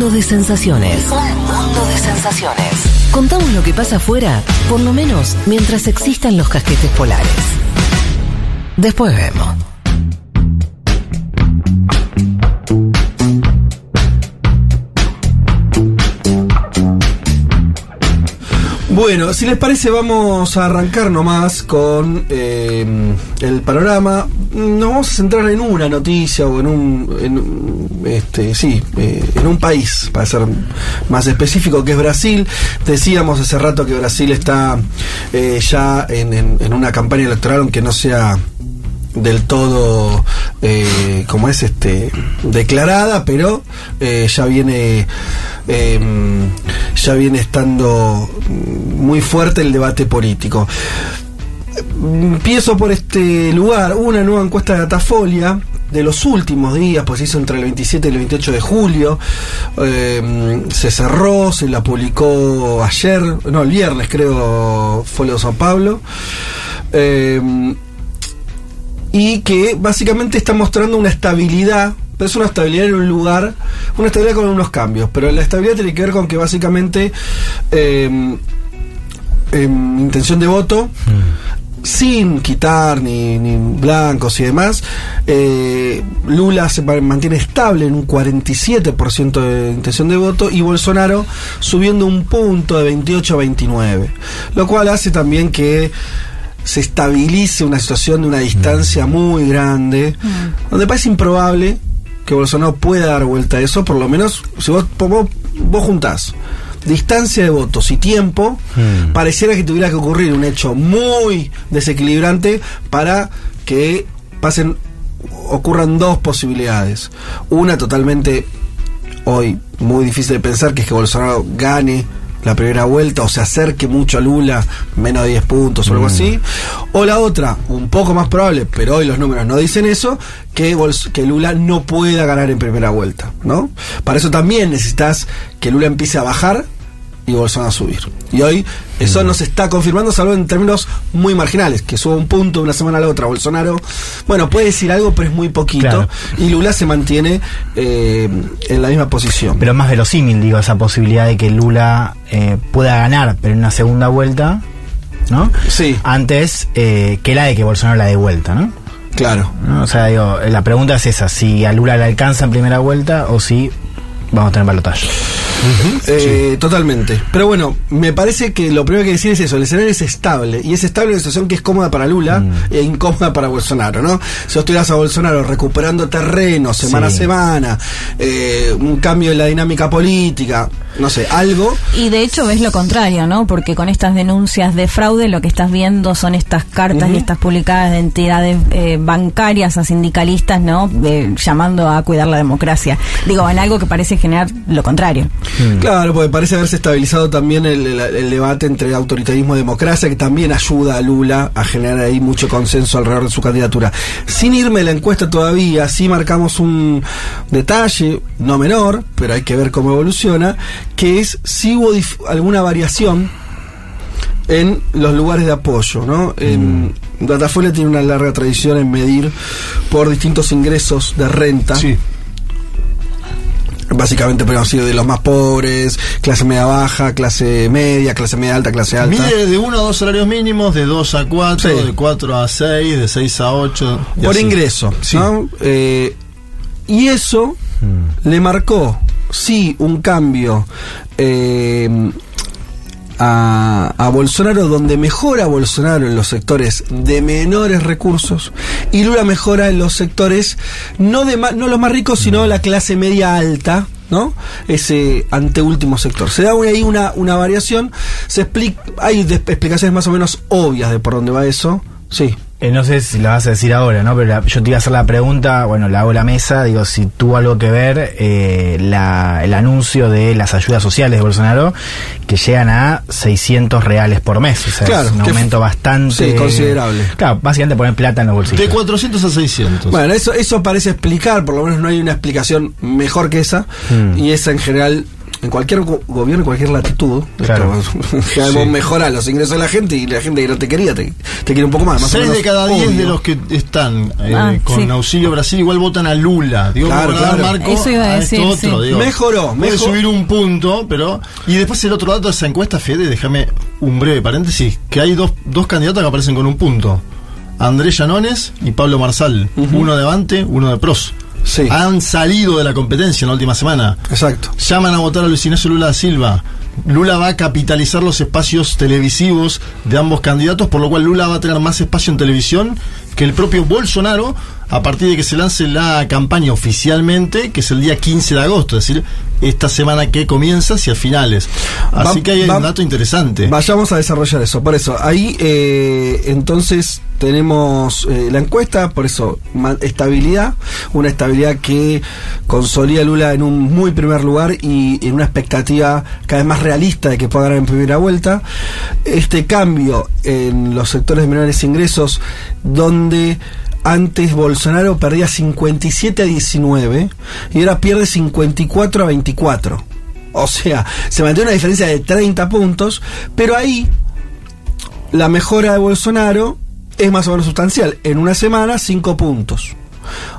mundo de sensaciones. Un mundo de sensaciones. Contamos lo que pasa afuera, por lo menos mientras existan los casquetes polares. Después vemos. Bueno, si les parece vamos a arrancar nomás con eh, el panorama. Nos vamos a centrar en una noticia o en un, en, este, sí, eh, en un país, para ser más específico, que es Brasil. Decíamos hace rato que Brasil está eh, ya en, en- una campaña electoral, aunque no sea del todo eh, como es este declarada pero ya viene eh, ya viene estando muy fuerte el debate político empiezo por este lugar una nueva encuesta de Datafolia de los últimos días, pues se hizo entre el 27 y el 28 de julio, eh, se cerró, se la publicó ayer, no, el viernes creo, lo de San Pablo, eh, y que básicamente está mostrando una estabilidad, pero es una estabilidad en un lugar, una estabilidad con unos cambios, pero la estabilidad tiene que ver con que básicamente eh, em, intención de voto, sin quitar ni, ni blancos y demás, eh, Lula se ma- mantiene estable en un 47% de intención de voto y Bolsonaro subiendo un punto de 28 a 29, lo cual hace también que se estabilice una situación de una distancia muy grande, donde parece improbable que Bolsonaro pueda dar vuelta a eso, por lo menos si vos, vos, vos juntás distancia de votos y tiempo, Mm. pareciera que tuviera que ocurrir un hecho muy desequilibrante para que pasen ocurran dos posibilidades. Una totalmente hoy muy difícil de pensar que es que Bolsonaro gane la primera vuelta o se acerque mucho a Lula, menos de 10 puntos o algo así. O la otra, un poco más probable, pero hoy los números no dicen eso, que, Bols- que Lula no pueda ganar en primera vuelta, ¿no? Para eso también necesitas que Lula empiece a bajar y Bolsonaro a subir. Y hoy eso no se está confirmando, salvo en términos muy marginales, que suba un punto de una semana a la otra. Bolsonaro, bueno, puede decir algo, pero es muy poquito. Claro. Y Lula se mantiene eh, en la misma posición. Pero más verosímil, digo, esa posibilidad de que Lula eh, pueda ganar, pero en una segunda vuelta, ¿no? Sí. Antes eh, que la de que Bolsonaro la dé vuelta, ¿no? Claro. ¿No? O sea, digo, la pregunta es esa, si a Lula le alcanza en primera vuelta o si vamos a tener balotaje. Eh, Totalmente. Pero bueno, me parece que lo primero que hay que decir es eso, el escenario es estable. Y es estable en una situación que es cómoda para Lula e incómoda para Bolsonaro, ¿no? Si vos tuvieras a Bolsonaro recuperando terreno semana a semana, eh, un cambio en la dinámica política, no sé, algo. Y de hecho ves lo contrario, ¿no? Porque con estas denuncias de fraude lo que estás viendo son estas cartas y estas publicadas de entidades eh, bancarias a sindicalistas, ¿no? Eh, llamando a cuidar la democracia. Digo, en algo que parece generar lo contrario. Claro, porque parece haberse estabilizado también el, el- el debate entre autoritarismo y democracia, que también ayuda a Lula a generar ahí mucho consenso alrededor de su candidatura. Sin irme a la encuesta todavía, sí marcamos un detalle, no menor, pero hay que ver cómo evoluciona, que es si hubo alguna variación en los lugares de apoyo, ¿no? En, Datafolia tiene una larga tradición en medir por distintos ingresos de renta. Sí. Básicamente podemos decir de los más pobres, clase media baja, clase media, clase media alta, clase alta. Mide de 1 a 2 salarios mínimos, de 2 a 4, Sí. de 4 a 6, de 6 a 8. y por así. ingreso. Sí. ¿no? Eh, y eso le marcó, sí, un cambio eh, a, a Bolsonaro, donde mejora Bolsonaro en los sectores de menores recursos y Lula mejora en los sectores no de no los más ricos, sino la clase media alta. ¿No? Ese anteúltimo sector. Se da ahí una, una variación. Se explica, hay explicaciones más o menos obvias de por dónde va eso. Sí. Eh, no sé si lo vas a decir ahora, ¿no? Pero la- yo te iba a hacer la pregunta, bueno, la hago a la mesa, digo, si tuvo algo que ver eh, la- el anuncio de las ayudas sociales de Bolsonaro, que llegan a 600 reales por mes, o sea, Claro, es un aumento bastante... sí, considerable. Claro, básicamente poner plata en los bolsillos. De 400 a 600. Bueno, eso, eso parece explicar, por lo menos no hay una explicación mejor que esa, Mm. y esa en general en cualquier go- gobierno, en cualquier latitud, Claro. esto, mejorás los ingresos de la gente y la gente que no te quería te, te quiere un poco más. más o 6 de cada 10 de obvio. los que están eh, Ah, con sí. auxilio Brasil igual votan a Lula. Digo, Claro, para dar claro. marco Eso iba a esto decir, otro, sí. digo. Mejoró, Puede mejor- subir un punto, pero. Y después el otro dato de esa encuesta, Fede, déjame un breve paréntesis: que hay dos, dos candidatos que aparecen con un punto: Andrés Llanones y Pablo Marsal. Uno de Avante, uno de Pros. Sí. Han salido de la competencia en la última semana. Exacto. Llaman a votar a Luis Ignacio Lula da Silva. Lula va a capitalizar los espacios televisivos de ambos candidatos, por lo cual Lula va a tener más espacio en televisión que el propio Bolsonaro a partir de que se lance la campaña oficialmente, que es el día 15 de agosto, es decir, esta semana que comienza hacia finales. Así Va- que hay va- un dato interesante. Vayamos a desarrollar eso. Por eso, ahí eh, entonces tenemos eh, la encuesta, por eso, estabilidad, una estabilidad que consolida a Lula en un muy primer lugar y en una expectativa cada vez más realista de que pueda ganar en primera vuelta. Este cambio en los sectores de menores ingresos, donde antes Bolsonaro perdía 57 a 19 y ahora pierde 54 a 24. O sea, se mantiene una diferencia de 30 puntos, pero ahí la mejora de Bolsonaro es más o menos sustancial. En una semana, 5 puntos.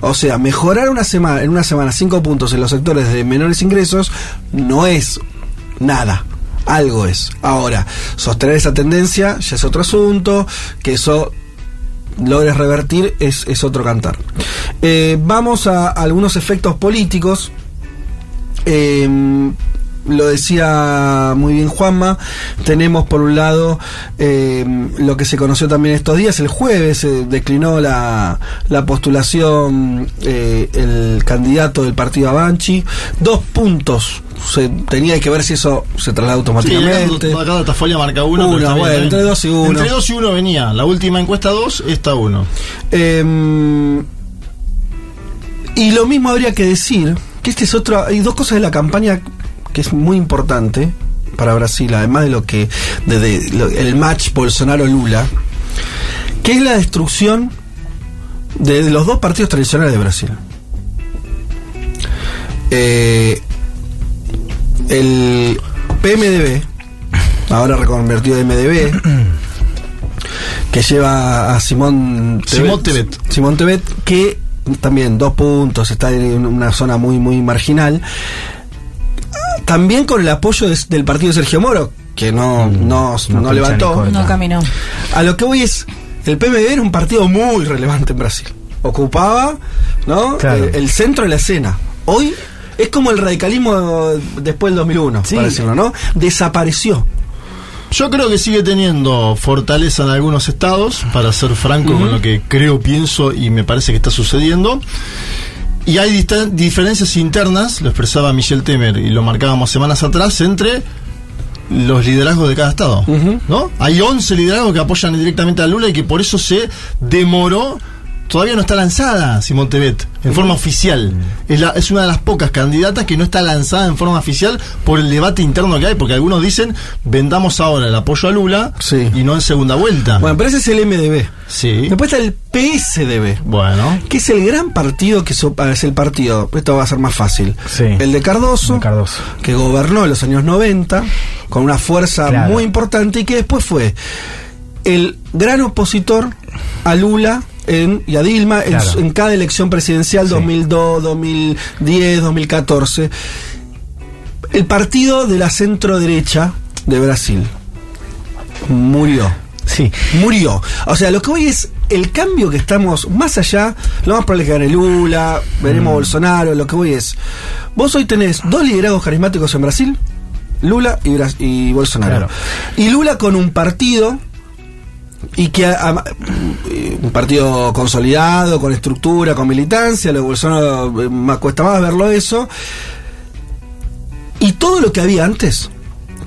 O sea, mejorar una semana, en una semana 5 puntos en los sectores de menores ingresos no es nada. Algo es. Ahora, sostener esa tendencia ya es otro asunto, que eso logres revertir es, es otro cantar. Eh, vamos a algunos efectos políticos. Eh, lo decía muy bien Juanma, tenemos por un lado eh, lo que se conoció también estos días, el jueves se declinó la, la postulación eh, el candidato del partido Avanchi, dos puntos, se, tenía que ver si eso se traslada Sí, automáticamente. acá, acá Datafolia marca uno. Bien, bueno, entre dos y uno. Entre dos y uno venía. La última encuesta dos, esta uno. Eh, y lo mismo habría que decir que este es otro. Hay dos cosas de la campaña que es muy importante para Brasil, además de lo que. de, el match Bolsonaro-Lula, que es la destrucción de los dos partidos tradicionales de Brasil. Eh, el PMDB, ahora reconvertido en MDB, que lleva a Simón Simón Tebet. Simón Tebet, que también dos puntos, está en una zona muy, muy marginal. También con el apoyo de- del partido de Sergio Moro, que no, no, no levantó. No caminó. A lo que voy es, el PMDB era un partido muy relevante en Brasil. Ocupaba, ¿no? Claro. Eh, el centro de la escena. Hoy es como el radicalismo después del 2001, Sí. para decirlo, ¿no? Desapareció. Yo creo que sigue teniendo fortaleza en algunos estados, para ser franco con lo que creo, pienso y me parece que está sucediendo. Y hay diferencias internas, lo expresaba Michel Temer y lo marcábamos semanas atrás, entre los liderazgos de cada estado. ¿no? Hay 11 liderazgos que apoyan directamente a Lula y que por eso se demoró. Todavía no está lanzada Simón Tebet en forma oficial. Es, la- es una de las pocas candidatas que no está lanzada en forma oficial por el debate interno que hay, porque algunos dicen vendamos ahora el apoyo a Lula Sí. y no en segunda vuelta. Bueno, pero ese es el MDB. sí. Después está el PSDB. Bueno. que es el gran partido que so- es el partido, esto va a ser más fácil, Sí. el de Cardoso, De Cardoso. que gobernó en los años 90 con una fuerza Claro. muy importante y que después fue el gran opositor a Lula en, y a Dilma en, Claro. su- en cada elección presidencial Sí. 2002, 2010, 2014. El partido de la centro derecha de Brasil murió Sí. murió. O sea, lo que hoy es el cambio que estamos más allá, lo más probable es que gane Lula, veremos Bolsonaro, lo que voy es, vos hoy tenés dos liderazgos carismáticos en Brasil, Lula y, Bras- y Bolsonaro. Claro. Y Lula con un partido y que a- a- un partido consolidado, con estructura, con militancia, lo de Bolsonaro eh, más cuesta más verlo eso. Y todo lo que había antes,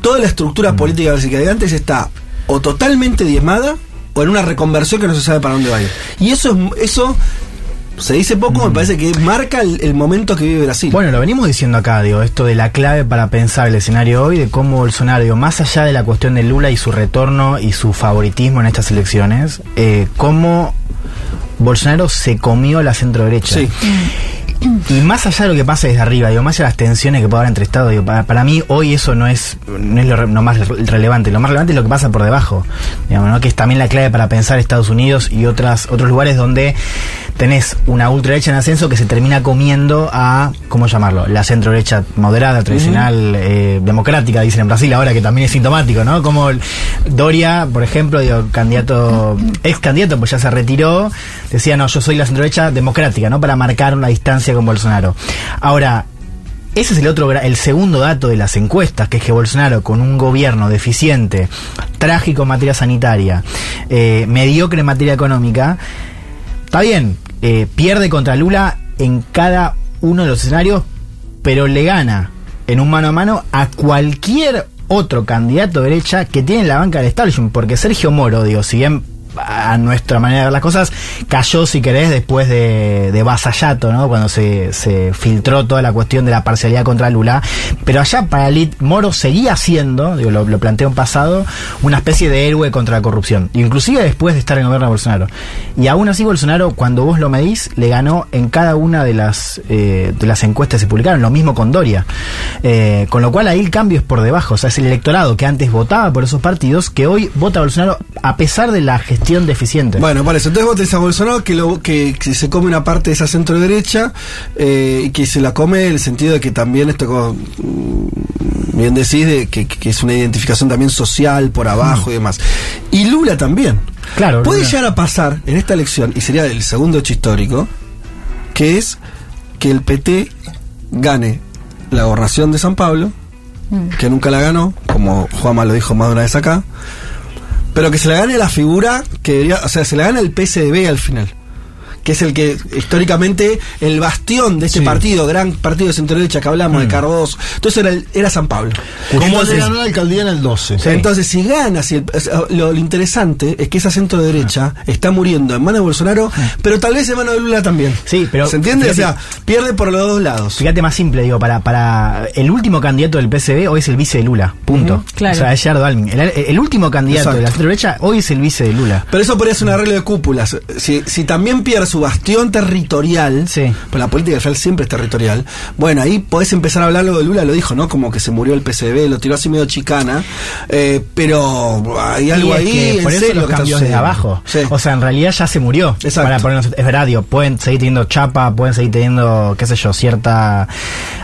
toda la estructura política que había antes está o totalmente diezmada o en una reconversión que no se sabe para dónde va a ir. Y eso es eso se dice poco, me parece que marca el, el momento que vive Brasil. Bueno, lo venimos diciendo acá, digo, esto de la clave para pensar el escenario hoy, de cómo Bolsonaro, digo, más allá de la cuestión de Lula y su retorno y su favoritismo en estas elecciones, eh, cómo Bolsonaro se comió la centro derecha. Sí. Y más allá de lo que pasa desde arriba, digo, más allá de las tensiones que puede haber entre Estados, digo, para, para mí hoy eso no es, no es lo, re- más re- relevante. Lo más relevante es lo que pasa por debajo, digamos, ¿no? que es también la clave para pensar Estados Unidos y otras otros lugares donde tenés una ultraderecha en ascenso que se termina comiendo a, ¿cómo llamarlo? La centro derecha moderada, tradicional, eh, democrática, dicen en Brasil ahora, que también es sintomático, ¿no? Como Doria, por ejemplo, digo, candidato, ex candidato, pues ya se retiró, decía, no, yo soy la centro derecha democrática, ¿no? Para marcar una distancia con Bolsonaro. Ahora, ese es el otro, el segundo dato de las encuestas, que es que Bolsonaro, con un gobierno deficiente, trágico en materia sanitaria, eh, mediocre en materia económica, está bien, eh, pierde contra Lula en cada uno de los escenarios, pero le gana en un mano a mano a cualquier otro candidato de derecha que tiene en la banca del establishment, porque Sergio Moro, digo, si bien a nuestra manera de ver las cosas, cayó, si querés, después de, de Vasallato, ¿no? Cuando se, se filtró toda la cuestión de la parcialidad contra Lula. Pero allá para Lit, Moro seguía siendo, digo, lo, lo en pasado, una especie de héroe contra la corrupción. Inclusive después de estar en gobierno de Bolsonaro. Y aún así Bolsonaro, cuando vos lo medís, le ganó en cada una de las, eh, de las encuestas que se publicaron. Lo mismo con Doria. Eh, con lo cual ahí el cambio es por debajo. O sea, es el electorado que antes votaba por esos partidos que hoy vota a Bolsonaro a pesar de la gestión deficiente. Bueno, por eso. Entonces vos tenés a Bolsonaro que, lo, que, que se come una parte de esa centro derecha eh, y que se la come en el sentido de que también esto, como mm, bien decís, de que, que es una identificación también social por abajo y demás. Y Lula también. Claro, Puede Lula. llegar a pasar en esta elección, y sería el segundo hecho histórico, que es que el PT gane la gobernación de San Pablo, que nunca la ganó, como Juanma lo dijo más de una vez acá, pero que se la gane la figura que debería, o sea, se la gana el PSDB al final. Que es el que históricamente el bastión de este Sí. partido, gran partido de centro derecha que hablamos de Cardoso. Entonces era, el- era San Pablo. Como Entonces- le ganó la alcaldía en el 12. entonces, si gana, si el- lo, lo interesante es que esa centro derecha está muriendo en manos de Bolsonaro, pero tal vez en manos de Lula también. Sí, pero ¿Se entiende? O sea, pierde por los dos lados. Fíjate más simple, digo, para, para el último candidato del PSB hoy es el vice de Lula, punto. Claro. O sea, es Gerardo Almin. El, el último candidato Exacto. de la centro derecha hoy es el vice de Lula. Pero eso podría ser un arreglo de cúpulas. Si, si también pierde su bastión territorial, Sí. pues la política al final siempre es territorial, bueno, ahí podés empezar a hablar lo de Lula, lo dijo, ¿no? Como que se murió el PCB, lo tiró así medio chicana, eh, pero hay algo Y es ahí que en por eso serio los que cambios de abajo. Sí. O sea, en realidad ya se murió. Exacto. Para ponernos, es verdad, digo, pueden seguir teniendo chapa, pueden seguir teniendo, qué sé yo, cierta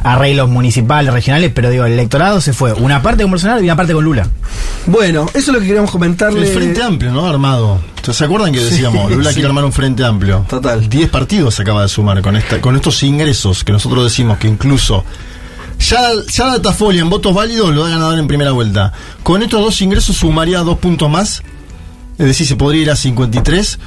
arreglos municipales, regionales, pero digo, el electorado se fue. Una parte con Bolsonaro y una parte con Lula. Bueno, eso es lo que queríamos comentarle. El Frente Amplio, ¿no? Armado. ¿Se acuerdan que decíamos, Lula sí. quiere armar un Frente Amplio? Total. 10 partidos se acaba de sumar con esta, con estos ingresos que nosotros decimos que incluso ya, ya Datafolia en votos válidos lo da ganador en primera vuelta. Con estos dos ingresos sumaría dos puntos más, es decir, se podría ir a 53.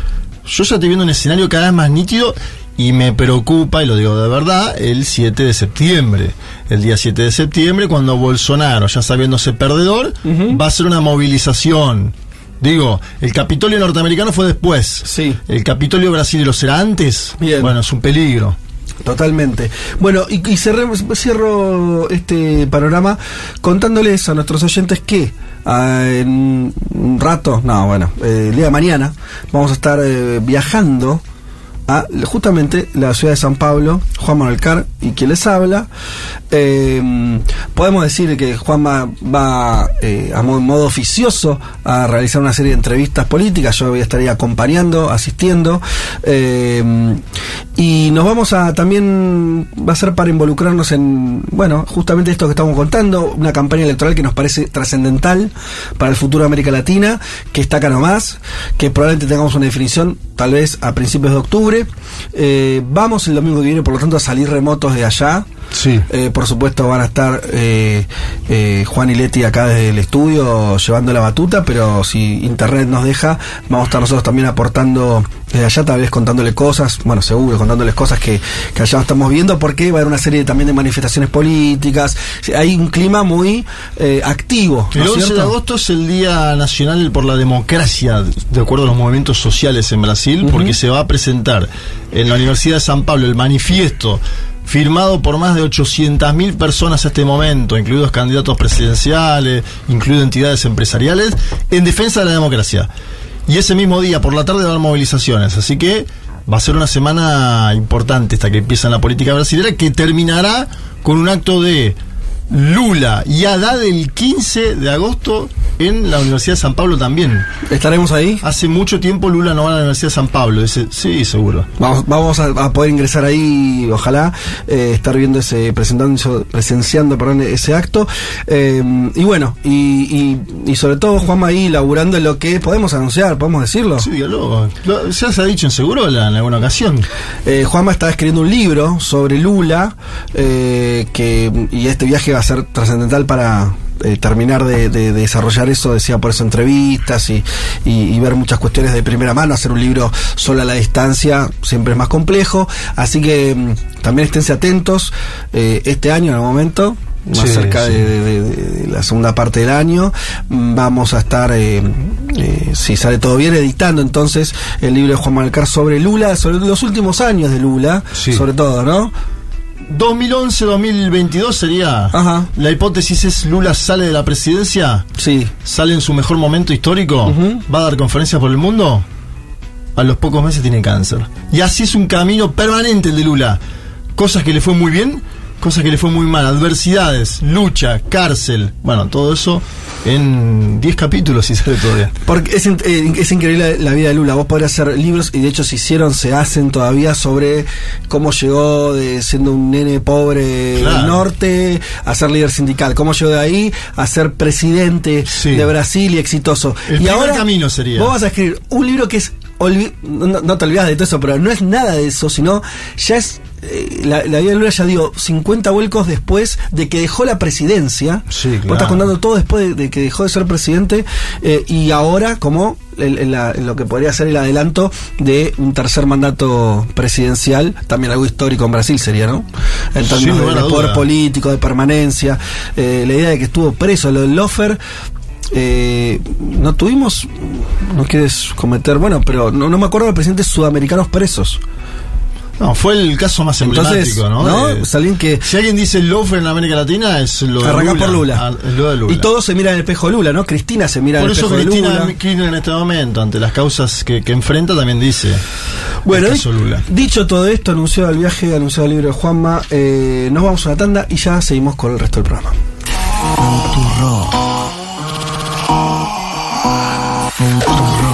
Yo ya estoy viendo un escenario cada vez más nítido y me preocupa, y lo digo de verdad, el 7 de septiembre. El día 7 de septiembre, cuando Bolsonaro, ya sabiéndose perdedor, va a hacer una movilización. Digo, el Capitolio norteamericano fue después. Sí. El Capitolio brasileño será antes. Bien. Bueno, es un peligro. Totalmente. Bueno, y, y cerremos- cierro este panorama contándoles a nuestros oyentes que ah, en un rato, no, bueno, eh, el día de mañana vamos a estar eh, viajando a justamente la ciudad de San Pablo, Juan Manuel Car y quien les habla. Eh, podemos decir que Juanma va eh, a modo, modo oficioso a realizar una serie de entrevistas políticas, yo voy a estar acompañando, asistiendo. Eh, y nos vamos a también, va a ser para involucrarnos en, bueno, justamente esto que estamos contando, una campaña electoral que nos parece trascendental para el futuro de América Latina, que está acá nomás, que probablemente tengamos una definición tal vez a principios de octubre. Eh, vamos el domingo que viene, por lo tanto, a salir remotos de allá. Sí. Eh, por supuesto van a estar eh, eh, Juan y Leti acá desde el estudio llevando la batuta, pero si internet nos deja, vamos a estar nosotros también aportando desde allá, tal vez contándole cosas, bueno, seguro, contándoles cosas que, que allá estamos viendo, porque va a haber una serie también de manifestaciones políticas, hay un clima muy eh, activo. ¿no El es 11 de agosto es el Día Nacional por la Democracia, de acuerdo a los movimientos sociales en Brasil, porque se va a presentar en la Universidad de San Pablo el manifiesto firmado por más de 800.000 personas a este momento, incluidos candidatos presidenciales, incluidas entidades empresariales, en defensa de la democracia. Y ese mismo día, por la tarde, va a haber movilizaciones. Así que Va a ser una semana importante esta que empieza en la política brasileña, que terminará con un acto de Lula y Haddad el 15 de agosto en la Universidad de San Pablo también. ¿Estaremos ahí? Hace mucho tiempo Lula no va a la Universidad de San Pablo. Ese, sí, seguro. Vamos, vamos a, a poder ingresar ahí, ojalá, eh, estar viendo ese, presentando, presenciando perdón, ese acto. Eh, y bueno, y, y, y sobre todo Juanma ahí laburando en lo que podemos anunciar, podemos decirlo. Sí, dígalo. Lo- Ya se ha dicho en seguro en alguna ocasión. Eh, Juanma está escribiendo un libro sobre Lula que y este viaje va a ser trascendental para eh, terminar de, de- de desarrollar eso, decía por eso entrevistas y, y- y ver muchas cuestiones de primera mano. Hacer un libro solo a la distancia siempre es más complejo, así que mm, también esténse atentos eh, este año en el momento. Más Sí, cerca sí. de, la segunda parte del año mm, vamos a estar eh, eh, si sale todo bien editando entonces el libro de Juan Malcar sobre Lula sobre los últimos años de Lula Sí. sobre todo no 2011-2022 sería. Ajá. La hipótesis es Lula sale de la presidencia, sí sale en su mejor momento histórico, va a dar conferencias por el mundo. A los pocos meses tiene cáncer. Y así es un camino permanente el de Lula. Cosas que le fue muy bien, cosas que le fue muy mal. Adversidades, lucha, cárcel. Bueno, todo eso en 10 capítulos si sale bien. Porque es, eh, es increíble la, la vida de Lula. Vos podrías hacer libros, y de hecho se hicieron, se hacen todavía sobre cómo llegó de siendo un nene pobre Claro. del norte a ser líder sindical. Cómo llegó de ahí a ser presidente Sí. de Brasil y exitoso. El y primer ahora camino sería. Vos vas a escribir un libro que es. No, no te olvidas de todo eso, pero no es nada de eso, sino ya es. eh, la, la vida de Lula ya dio 50 vuelcos después de que dejó la presidencia. Sí, Vos estás contando todo después de, de que dejó de ser presidente eh, y ahora como el- el- la- lo que podría ser el adelanto de un tercer mandato presidencial, también algo histórico en Brasil sería, ¿no? En términos de, poder político, de permanencia, eh, la idea de que estuvo preso, lo del Lofer. Eh, no tuvimos, no quieres cometer, bueno, pero no, no me acuerdo de presidentes sudamericanos presos. No, fue el caso más Entonces, emblemático, ¿no? alguien que si alguien dice lofer en América Latina es lo de Lula. por Lula. Ah, es lo de Lula. Y todo se mira en el espejo de Lula, ¿no? Cristina se mira Por en el eso espejo de Cristina Lula. Kirchner en este momento, ante las causas que, que enfrenta, también dice. Bueno, el caso Lula. dicho todo esto, anunciado el viaje, anunciado el libro de Juanma, eh, nos vamos a una tanda y ya seguimos con el resto del programa. Outro.